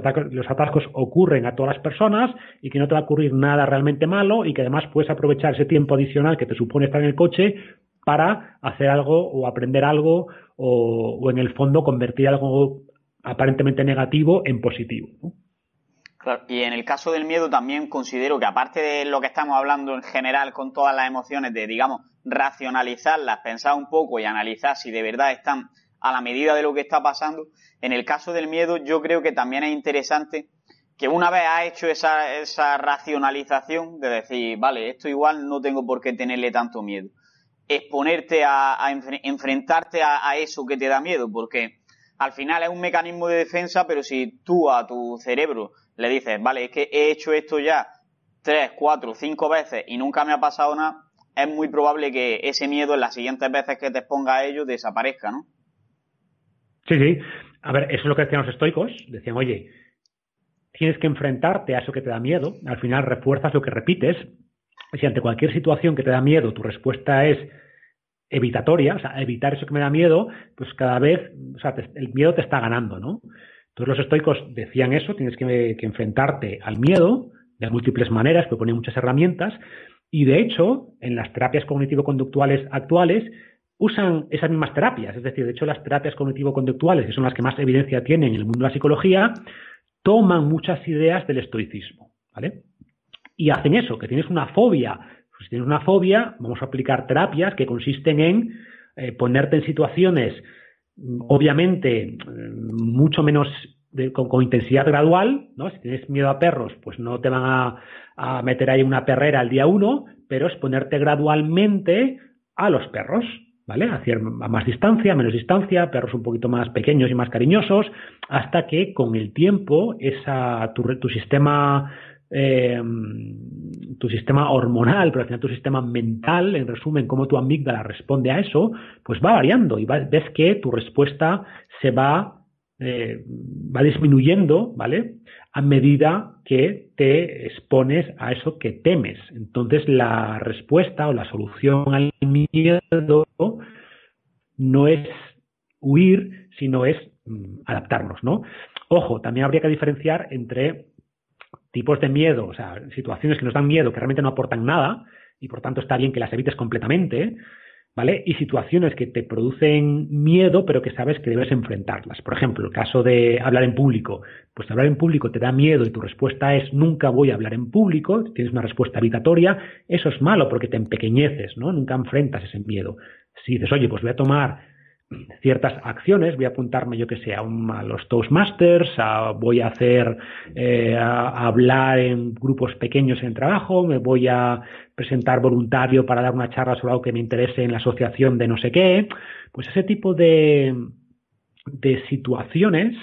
atascos ocurren a todas las personas y que no te va a ocurrir nada realmente malo y que además puedes aprovechar ese tiempo adicional que te supone estar en el coche para hacer algo o aprender algo o, o en el fondo convertir algo aparentemente negativo en positivo. Y en el caso del miedo también considero que aparte de lo que estamos hablando en general con todas las emociones, de digamos racionalizarlas, pensar un poco y analizar si de verdad están a la medida de lo que está pasando. En el caso del miedo, yo creo que también es interesante que una vez has hecho esa, esa racionalización de decir, vale, esto igual no tengo por qué tenerle tanto miedo, exponerte a, a enfrentarte a, eso que te da miedo, porque al final es un mecanismo de defensa, pero si tú a tu cerebro le dices, vale, es que he hecho esto ya tres, cuatro, cinco veces y nunca me ha pasado nada, es muy probable que ese miedo en las siguientes veces que te exponga a ello desaparezca, ¿no? Sí, sí. A ver, eso es lo que decían los estoicos. Decían, oye, tienes que enfrentarte a eso que te da miedo. Al final refuerzas lo que repites. Si ante cualquier situación que te da miedo tu respuesta es evitatoria, o sea, evitar eso que me da miedo, pues cada vez, o sea, el miedo te está ganando, ¿no? Entonces los estoicos decían eso, tienes que, enfrentarte al miedo de múltiples maneras, proponen muchas herramientas, y de hecho, en las terapias cognitivo-conductuales actuales, usan esas mismas terapias. Es decir, de hecho, las terapias cognitivo-conductales, que son las que más evidencia tienen en el mundo de la psicología, toman muchas ideas del estoicismo. ¿Vale? Y hacen eso, que tienes una fobia. Pues si tienes una fobia, vamos a aplicar terapias que consisten en eh, ponerte en situaciones, obviamente, mucho menos con, intensidad gradual, ¿no? Si tienes miedo a perros, pues no te van a, a meter ahí una perrera al día uno, pero es ponerte gradualmente a los perros, ¿vale? Hacia a más distancia, menos distancia, perros un poquito más pequeños y más cariñosos, hasta que con el tiempo esa, tu, tu sistema eh, tu sistema hormonal, pero al final tu sistema mental, en resumen, cómo tu amígdala responde a eso, pues va variando y ves que tu respuesta se va, eh, va disminuyendo, ¿vale? A medida que te expones a eso que temes. Entonces la respuesta o la solución al miedo no es huir, sino es mm, adaptarnos, ¿no? Ojo, también habría que diferenciar entre tipos de miedo, o sea, situaciones que nos dan miedo, que realmente no aportan nada, y por tanto está bien que las evites completamente, ¿vale? Y situaciones que te producen miedo, pero que sabes que debes enfrentarlas. Por ejemplo, el caso de hablar en público. Pues hablar en público te da miedo y tu respuesta es nunca voy a hablar en público, tienes una respuesta evitatoria, eso es malo porque te empequeñeces, ¿no? Nunca enfrentas ese miedo. Si dices, oye, pues voy a tomar ciertas acciones, voy a apuntarme yo que sé a, los Toastmasters, voy a hacer, eh, a, hablar en grupos pequeños en el trabajo, me voy a presentar voluntario para dar una charla sobre algo que me interese en la asociación de no sé qué, pues ese tipo de, de situaciones,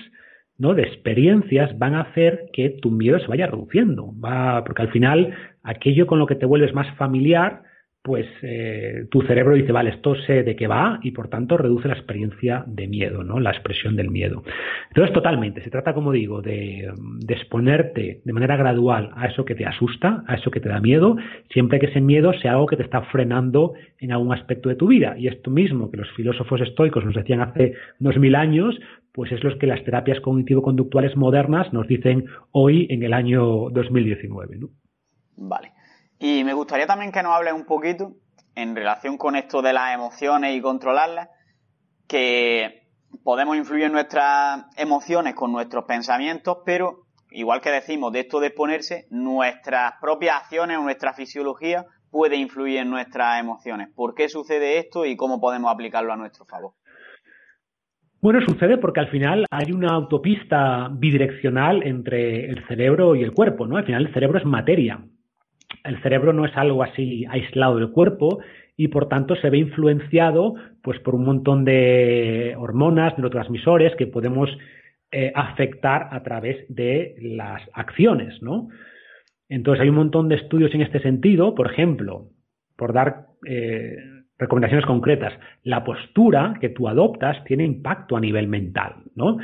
¿no? de experiencias van a hacer que tu miedo se vaya reduciendo, va, porque al final aquello con lo que te vuelves más familiar, pues eh, tu cerebro dice, vale, esto sé de qué va y por tanto reduce la experiencia de miedo, ¿no? La expresión del miedo. Entonces, totalmente, se trata, como digo, de, exponerte de manera gradual a eso que te asusta, a eso que te da miedo, siempre que ese miedo sea algo que te está frenando en algún aspecto de tu vida. Y esto mismo que los filósofos estoicos nos decían hace dos mil años, pues es lo que las terapias cognitivo-conductuales modernas nos dicen hoy en el año 2019, ¿no? Vale. Y me gustaría también que nos hables un poquito en relación con esto de las emociones y controlarlas, que podemos influir en nuestras emociones con nuestros pensamientos, pero igual que decimos de esto de exponerse, nuestras propias acciones o nuestra fisiología puede influir en nuestras emociones. ¿Por qué sucede esto y cómo podemos aplicarlo a nuestro favor? Bueno, sucede porque al final hay una autopista bidireccional entre el cerebro y el cuerpo, ¿no? Al final el cerebro es materia el cerebro no es algo así aislado del cuerpo y por tanto se ve influenciado pues por un montón de hormonas, neurotransmisores que podemos eh, afectar a través de las acciones, ¿no? Entonces hay un montón de estudios en este sentido, por ejemplo, por dar eh, recomendaciones concretas, la postura que tú adoptas tiene impacto a nivel mental, ¿no?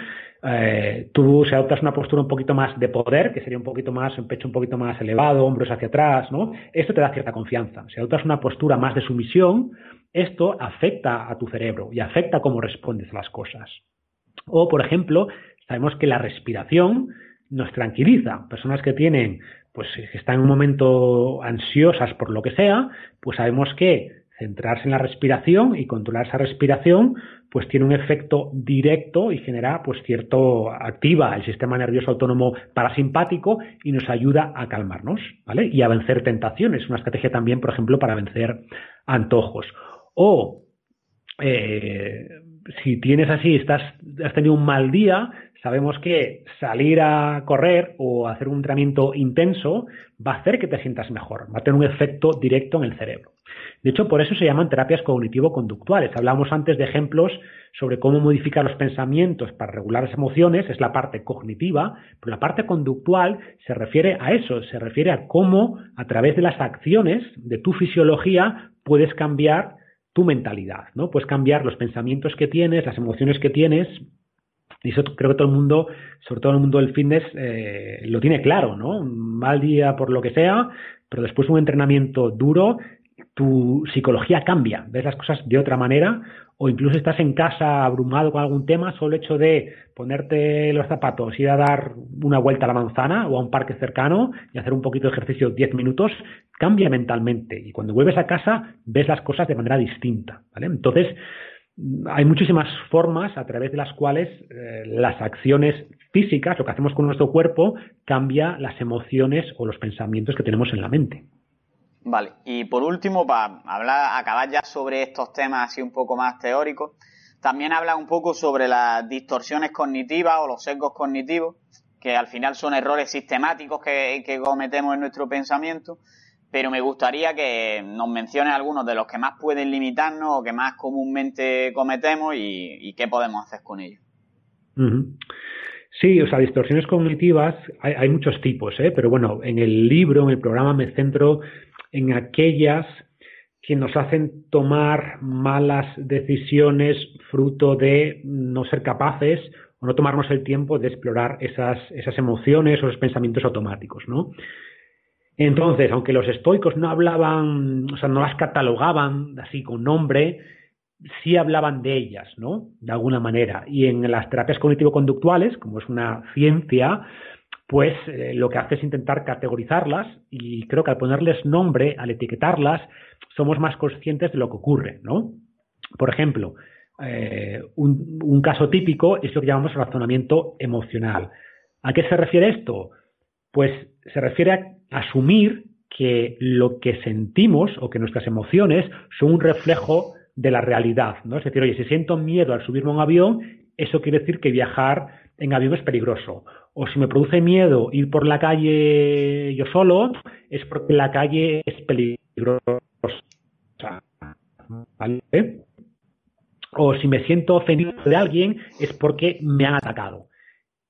Eh, tú si adoptas una postura un poquito más de poder, que sería un poquito más, un pecho un poquito más elevado, hombros hacia atrás, ¿no? Esto te da cierta confianza. Si adoptas una postura más de sumisión, esto afecta a tu cerebro y afecta cómo respondes las cosas. O, por ejemplo, sabemos que la respiración nos tranquiliza. Personas que tienen, pues, que están en un momento ansiosas por lo que sea, pues sabemos que centrarse en la respiración y controlar esa respiración, pues tiene un efecto directo y genera, pues cierto, activa el sistema nervioso autónomo parasimpático y nos ayuda a calmarnos, ¿vale? Y a vencer tentaciones, una estrategia también, por ejemplo, para vencer antojos. O eh, si tienes así, estás, has tenido un mal día, sabemos que salir a correr o hacer un entrenamiento intenso va a hacer que te sientas mejor, va a tener un efecto directo en el cerebro. De hecho, por eso se llaman terapias cognitivo-conductuales. Hablamos antes de ejemplos sobre cómo modificar los pensamientos para regular las emociones, es la parte cognitiva, pero la parte conductual se refiere a eso, se refiere a cómo a través de las acciones de tu fisiología puedes cambiar tu mentalidad, ¿no? Puedes cambiar los pensamientos que tienes, las emociones que tienes, y eso creo que todo el mundo, sobre todo el mundo del fitness, eh, lo tiene claro, ¿no? Mal día por lo que sea, pero después un entrenamiento duro tu psicología cambia, ves las cosas de otra manera o incluso estás en casa abrumado con algún tema, solo el hecho de ponerte los zapatos, ir a dar una vuelta a la manzana o a un parque cercano y hacer un poquito de ejercicio 10 minutos, cambia mentalmente y cuando vuelves a casa ves las cosas de manera distinta, ¿vale? Entonces, hay muchísimas formas a través de las cuales eh, las acciones físicas, lo que hacemos con nuestro cuerpo, cambia las emociones o los pensamientos que tenemos en la mente. Vale, y por último, para hablar, acabar ya sobre estos temas así un poco más teóricos, también habla un poco sobre las distorsiones cognitivas o los sesgos cognitivos, que al final son errores sistemáticos que, cometemos en nuestro pensamiento, pero me gustaría que nos menciones algunos de los que más pueden limitarnos o que más comúnmente cometemos y, qué podemos hacer con ellos. Sí, o sea, distorsiones cognitivas hay, muchos tipos, ¿eh? pero bueno, en el libro, en el programa me centro en aquellas que nos hacen tomar malas decisiones fruto de no ser capaces o no tomarnos el tiempo de explorar esas, esas emociones o esos pensamientos automáticos, ¿no? Entonces, aunque los estoicos no hablaban, o sea, no las catalogaban así con nombre, sí hablaban de ellas, ¿no? De alguna manera. Y en las terapias cognitivo-conductuales, como es una ciencia, pues eh, lo que hace es intentar categorizarlas y creo que al ponerles nombre, al etiquetarlas, somos más conscientes de lo que ocurre, ¿no? Por ejemplo, eh, un, caso típico es lo que llamamos razonamiento emocional. ¿A qué se refiere esto? Pues se refiere a asumir que lo que sentimos o que nuestras emociones son un reflejo de la realidad, ¿no? Es decir, oye, si siento miedo al subirme a un avión, eso quiere decir que viajar en avión es peligroso o si me produce miedo ir por la calle yo solo, es porque la calle es peligrosa. O si me siento ofendido de alguien, es porque me han atacado.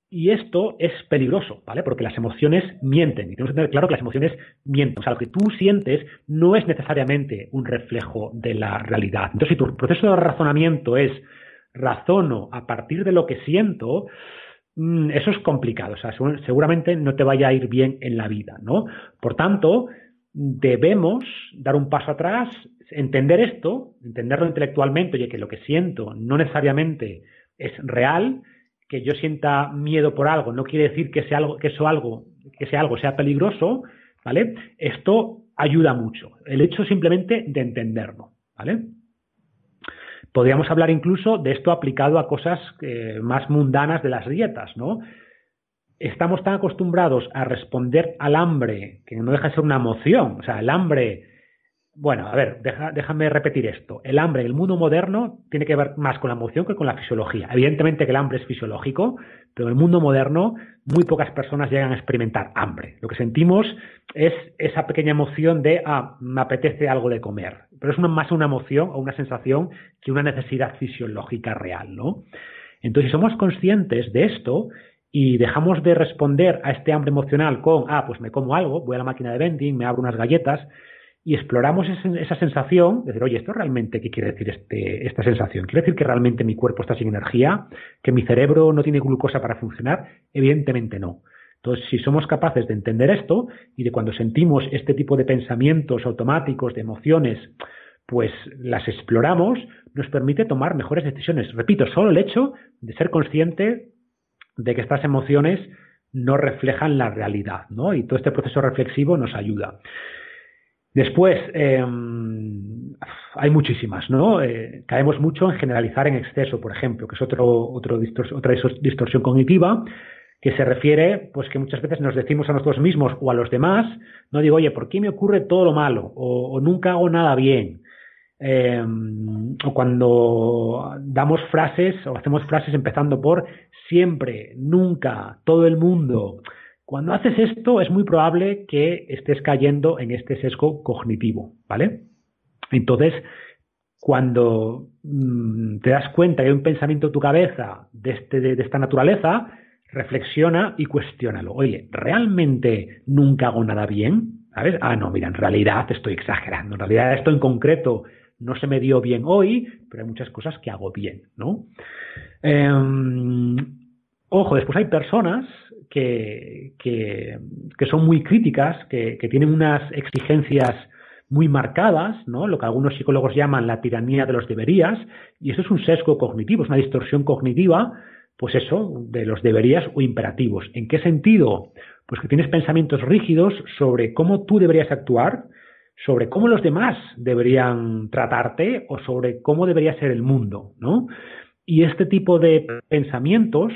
Y esto es peligroso, ¿vale? Porque las emociones mienten. Y tenemos que tener claro que las emociones mienten. O sea, lo que tú sientes no es necesariamente un reflejo de la realidad. Entonces, si tu proceso de razonamiento es razono a partir de lo que siento, Mm, eso es complicado, o sea, seguramente no te vaya a ir bien en la vida, ¿no? Por tanto, debemos dar un paso atrás, entender esto, entenderlo intelectualmente, oye, que lo que siento no necesariamente es real, que yo sienta miedo por algo, no quiere decir que sea algo, que eso algo, que sea algo sea peligroso, ¿vale? Esto ayuda mucho. El hecho simplemente de entenderlo, ¿vale? Podríamos hablar incluso de esto aplicado a cosas eh, más mundanas de las dietas, ¿no? Estamos tan acostumbrados a responder al hambre, que no deja de ser una emoción, o sea, el hambre bueno, a ver, déjame repetir esto. El hambre en el mundo moderno tiene que ver más con la emoción que con la fisiología. Evidentemente que el hambre es fisiológico, pero en el mundo moderno muy pocas personas llegan a experimentar hambre. Lo que sentimos es esa pequeña emoción de, ah, me apetece algo de comer. Pero es más una emoción o una sensación que una necesidad fisiológica real, ¿no? Entonces, si somos conscientes de esto y dejamos de responder a este hambre emocional con, ah, pues me como algo, voy a la máquina de vending, me abro unas galletas, y exploramos esa sensación, de decir, oye, ¿esto realmente qué quiere decir este, esta sensación? ¿Quiere decir que realmente mi cuerpo está sin energía? ¿Que mi cerebro no tiene glucosa para funcionar? Evidentemente no. Entonces, si somos capaces de entender esto y de cuando sentimos este tipo de pensamientos automáticos, de emociones, pues las exploramos, nos permite tomar mejores decisiones. Repito, solo el hecho de ser consciente de que estas emociones no reflejan la realidad, ¿no? Y todo este proceso reflexivo nos ayuda. Después, em, hay muchísimas, ¿no? Eh, caemos mucho en generalizar en exceso, por ejemplo, que es otro otra distorsión cognitiva, que se refiere, pues que muchas veces nos decimos a nosotros mismos o a los demás, no digo, oye, ¿por qué me ocurre todo lo malo? O, nunca hago nada bien. Em, o cuando damos frases o hacemos frases empezando por siempre, nunca, todo el mundo. Cuando haces esto es muy probable que estés cayendo en este sesgo cognitivo, ¿vale? Entonces, cuando mm, te das cuenta que hay un pensamiento en tu cabeza de, este, de, esta naturaleza, reflexiona y cuestiónalo. Oye, ¿realmente nunca hago nada bien? ¿Sabes? Ah, no, mira, en realidad estoy exagerando. En realidad esto en concreto no se me dio bien hoy, pero hay muchas cosas que hago bien, ¿no? Em, ojo, después hay personas que, que, son muy críticas, que, que, tienen unas exigencias muy marcadas, ¿no? Lo que algunos psicólogos llaman la tiranía de los deberías, y eso es un sesgo cognitivo, es una distorsión cognitiva, pues eso, de los deberías o imperativos. ¿En qué sentido? Pues que tienes pensamientos rígidos sobre cómo tú deberías actuar, sobre cómo los demás deberían tratarte o sobre cómo debería ser el mundo, ¿no? Y este tipo de pensamientos,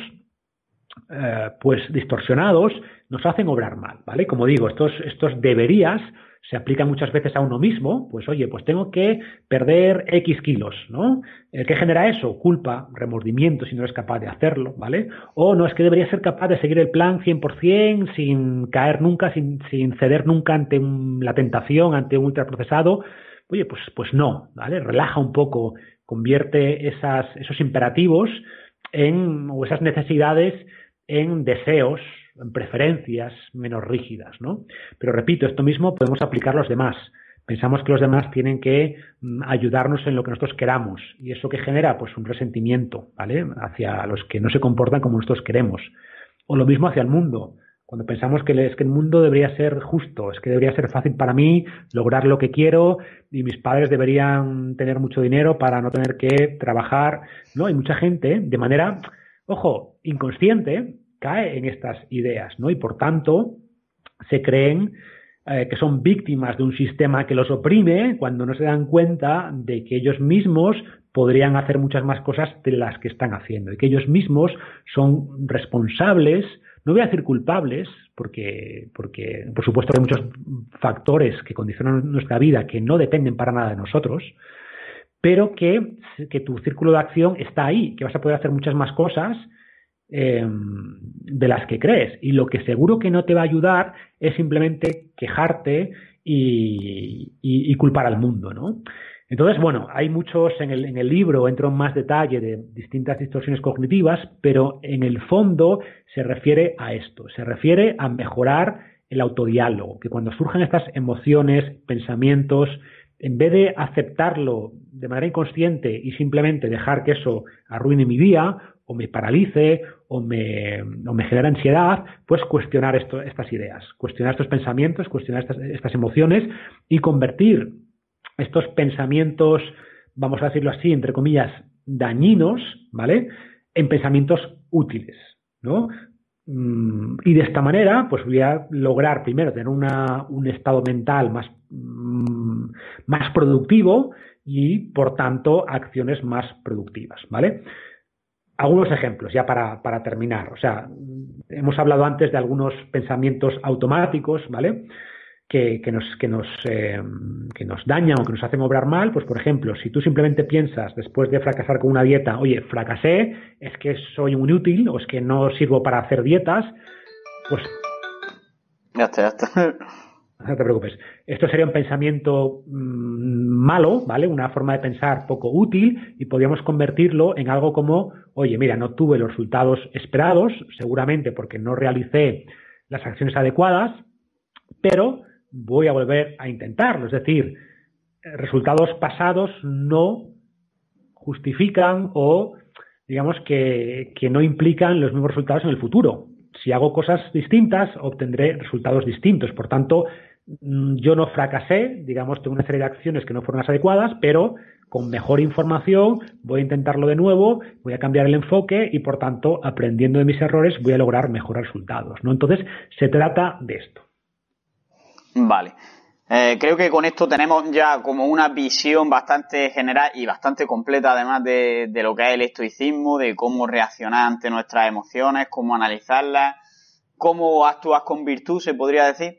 eh, pues distorsionados, nos hacen obrar mal, ¿vale? Como digo, estos, estos deberías se aplica muchas veces a uno mismo, pues oye, pues tengo que perder X kilos, ¿no? ¿Qué genera eso? Culpa, remordimiento si no eres capaz de hacerlo, ¿vale? O no, es que debería ser capaz de seguir el plan 100% sin caer nunca, sin, sin ceder nunca ante la tentación, ante un ultraprocesado. Oye, pues, pues no, ¿vale? Relaja un poco, convierte esas, esos imperativos en, o esas necesidades en deseos, en preferencias menos rígidas, ¿no? Pero repito, esto mismo podemos aplicar a los demás. Pensamos que los demás tienen que mm, ayudarnos en lo que nosotros queramos y eso que genera pues un resentimiento, ¿vale? Hacia los que no se comportan como nosotros queremos. O lo mismo hacia el mundo. Cuando pensamos que, es que el mundo debería ser justo, es que debería ser fácil para mí lograr lo que quiero y mis padres deberían tener mucho dinero para no tener que trabajar, ¿no? Hay mucha gente de manera, ojo, inconsciente, cae en estas ideas, ¿no? Y por tanto, se creen eh, que son víctimas de un sistema que los oprime cuando no se dan cuenta de que ellos mismos podrían hacer muchas más cosas de las que están haciendo y que ellos mismos son responsables, no voy a decir culpables, porque, porque por supuesto hay muchos factores que condicionan nuestra vida que no dependen para nada de nosotros, pero que, que tu círculo de acción está ahí, que vas a poder hacer muchas más cosas Em, de las que crees. Y lo que seguro que no te va a ayudar es simplemente quejarte y, culpar al mundo, ¿no? Entonces, bueno, hay muchos en el, en el libro, entro en más detalle de distintas distorsiones cognitivas, pero en el fondo se refiere a esto, se refiere a mejorar el autodiálogo, que cuando surjan estas emociones, pensamientos, en vez de aceptarlo de manera inconsciente y simplemente dejar que eso arruine mi día o me paralice o me, o me genera ansiedad, pues cuestionar estas ideas, cuestionar estos pensamientos, cuestionar estas, estas emociones y convertir estos pensamientos, vamos a decirlo así, entre comillas, dañinos, ¿vale? En pensamientos útiles, ¿no? Mm, y de esta manera, pues voy a lograr primero tener una, un estado mental más, mm, más productivo y, por tanto, acciones más productivas, ¿vale? algunos ejemplos ya para, para, terminar. O sea, hemos hablado antes de algunos pensamientos automáticos, ¿vale? Que, que nos, que, nos, eh, que nos dañan o que nos hacen obrar mal. Pues, por ejemplo, si tú simplemente piensas después de fracasar con una dieta, oye, fracasé, es que soy un inútil o es que no sirvo para hacer dietas, pues. Ya está, ya está. [LAUGHS] No te preocupes. Esto sería un pensamiento mm, malo, ¿vale? Una forma de pensar poco útil y podríamos convertirlo en algo como, oye, mira, no tuve los resultados esperados, seguramente porque no realicé las acciones adecuadas, pero voy a volver a intentarlo. Es decir, resultados pasados no justifican o digamos que, que no implican los mismos resultados en el futuro. Si hago cosas distintas, obtendré resultados distintos. Por tanto, Mm, yo no fracasé, digamos, tengo una serie de acciones que no fueron las adecuadas, pero con mejor información voy a intentarlo de nuevo, voy a cambiar el enfoque y por tanto, aprendiendo de mis errores, voy a lograr mejores resultados. ¿no? Entonces, se trata de esto. Vale. Eh, creo que con esto tenemos ya como una visión bastante general y bastante completa además de, de lo que es el estoicismo, de cómo reaccionar ante nuestras emociones, cómo analizarlas, cómo actúas con virtud, se podría decir.